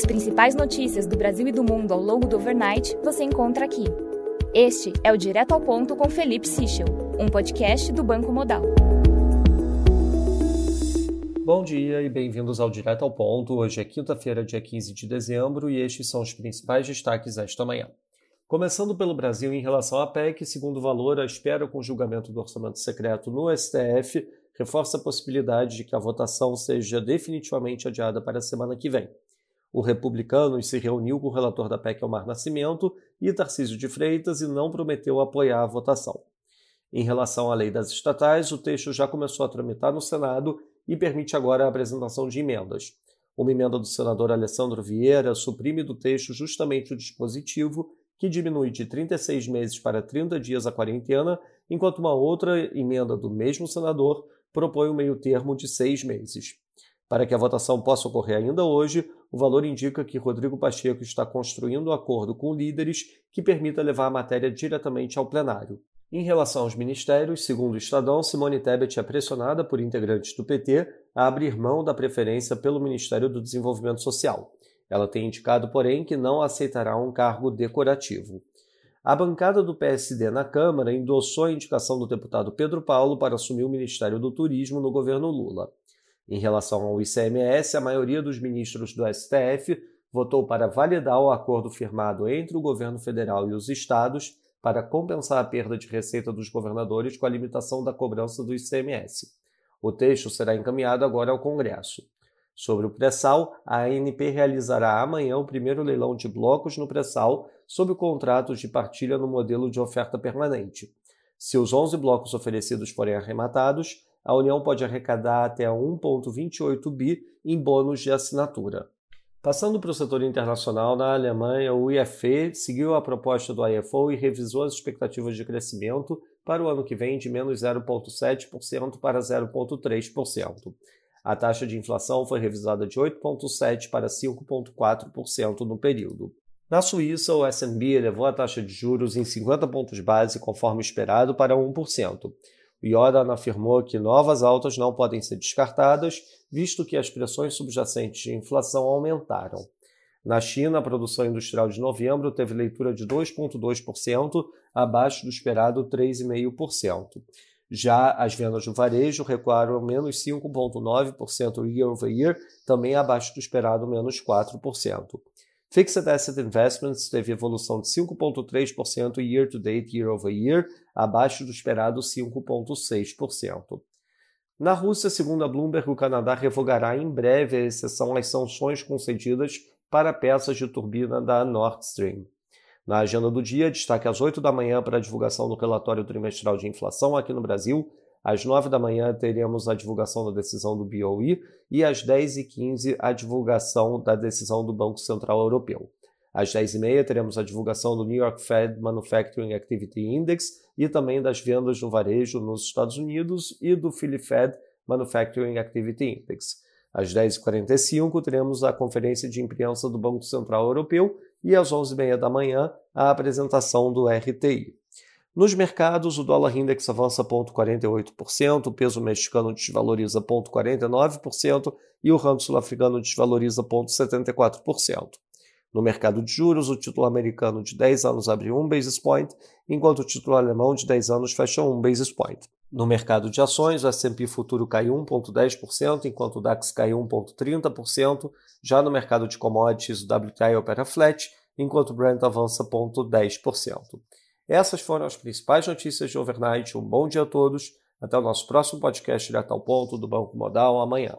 As principais notícias do Brasil e do mundo ao longo do overnight você encontra aqui. Este é o Direto ao Ponto com Felipe Sichel, um podcast do Banco Modal. Bom dia e bem-vindos ao Direto ao Ponto. Hoje é quinta-feira, dia 15 de dezembro, e estes são os principais destaques esta manhã. Começando pelo Brasil, em relação à PEC, segundo valor, a espera com o julgamento do orçamento secreto no STF reforça a possibilidade de que a votação seja definitivamente adiada para a semana que vem. O Republicanos se reuniu com o relator da PEC Omar Nascimento e Tarcísio de Freitas e não prometeu apoiar a votação. Em relação à lei das estatais, o texto já começou a tramitar no Senado e permite agora a apresentação de emendas. Uma emenda do senador Alessandro Vieira suprime do texto justamente o dispositivo que diminui de 36 meses para 30 dias a quarentena, enquanto uma outra emenda do mesmo senador propõe o um meio termo de seis meses. Para que a votação possa ocorrer ainda hoje, o valor indica que Rodrigo Pacheco está construindo um acordo com líderes que permita levar a matéria diretamente ao plenário. Em relação aos ministérios, segundo o Estadão, Simone Tebet é pressionada por integrantes do PT a abrir mão da preferência pelo Ministério do Desenvolvimento Social. Ela tem indicado, porém, que não aceitará um cargo decorativo. A bancada do PSD na Câmara endossou a indicação do deputado Pedro Paulo para assumir o Ministério do Turismo no governo Lula. Em relação ao ICMS, a maioria dos ministros do STF votou para validar o acordo firmado entre o governo federal e os estados para compensar a perda de receita dos governadores com a limitação da cobrança do ICMS. O texto será encaminhado agora ao Congresso. Sobre o pré-sal, a ANP realizará amanhã o primeiro leilão de blocos no pré-sal sob contratos de partilha no modelo de oferta permanente. Se os 11 blocos oferecidos forem arrematados, a União pode arrecadar até 1,28 bi em bônus de assinatura. Passando para o setor internacional, na Alemanha, o IFE seguiu a proposta do IFO e revisou as expectativas de crescimento para o ano que vem de menos 0,7% para 0,3%. A taxa de inflação foi revisada de 8,7% para 5,4% no período. Na Suíça, o S&P elevou a taxa de juros em 50 pontos base, conforme esperado, para 1%. Jordan afirmou que novas altas não podem ser descartadas, visto que as pressões subjacentes de inflação aumentaram. Na China, a produção industrial de novembro teve leitura de 2,2%, abaixo do esperado 3,5%. Já as vendas do varejo recuaram menos 5,9% year over year, também abaixo do esperado menos 4%. Fixed Asset Investments teve evolução de 5,3% year to date, year over year, abaixo do esperado 5,6%. Na Rússia, segundo a Bloomberg, o Canadá revogará em breve a exceção às sanções concedidas para peças de turbina da Nord Stream. Na agenda do dia, destaque às 8 da manhã para a divulgação do relatório trimestral de inflação aqui no Brasil, às 9 da manhã teremos a divulgação da decisão do BOE e às 10h15 a divulgação da decisão do Banco Central Europeu. Às 10h30 teremos a divulgação do New York Fed Manufacturing Activity Index e também das vendas no varejo nos Estados Unidos e do Philly Fed Manufacturing Activity Index. Às 10h45 teremos a conferência de imprensa do Banco Central Europeu e às 11h30 da manhã a apresentação do RTI. Nos mercados, o dólar index avança 0,48%, o peso mexicano desvaloriza 0,49% e o rand sul-africano desvaloriza 0,74%. No mercado de juros, o título americano de 10 anos abre 1 basis point, enquanto o título alemão de 10 anos fecha 1 basis point. No mercado de ações, o S&P futuro cai 1,10%, enquanto o DAX cai 1,30%. Já no mercado de commodities, o WTI opera flat, enquanto o Brent avança 0,10%. Essas foram as principais notícias de overnight. Um bom dia a todos. Até o nosso próximo podcast direto ao ponto do Banco Modal amanhã.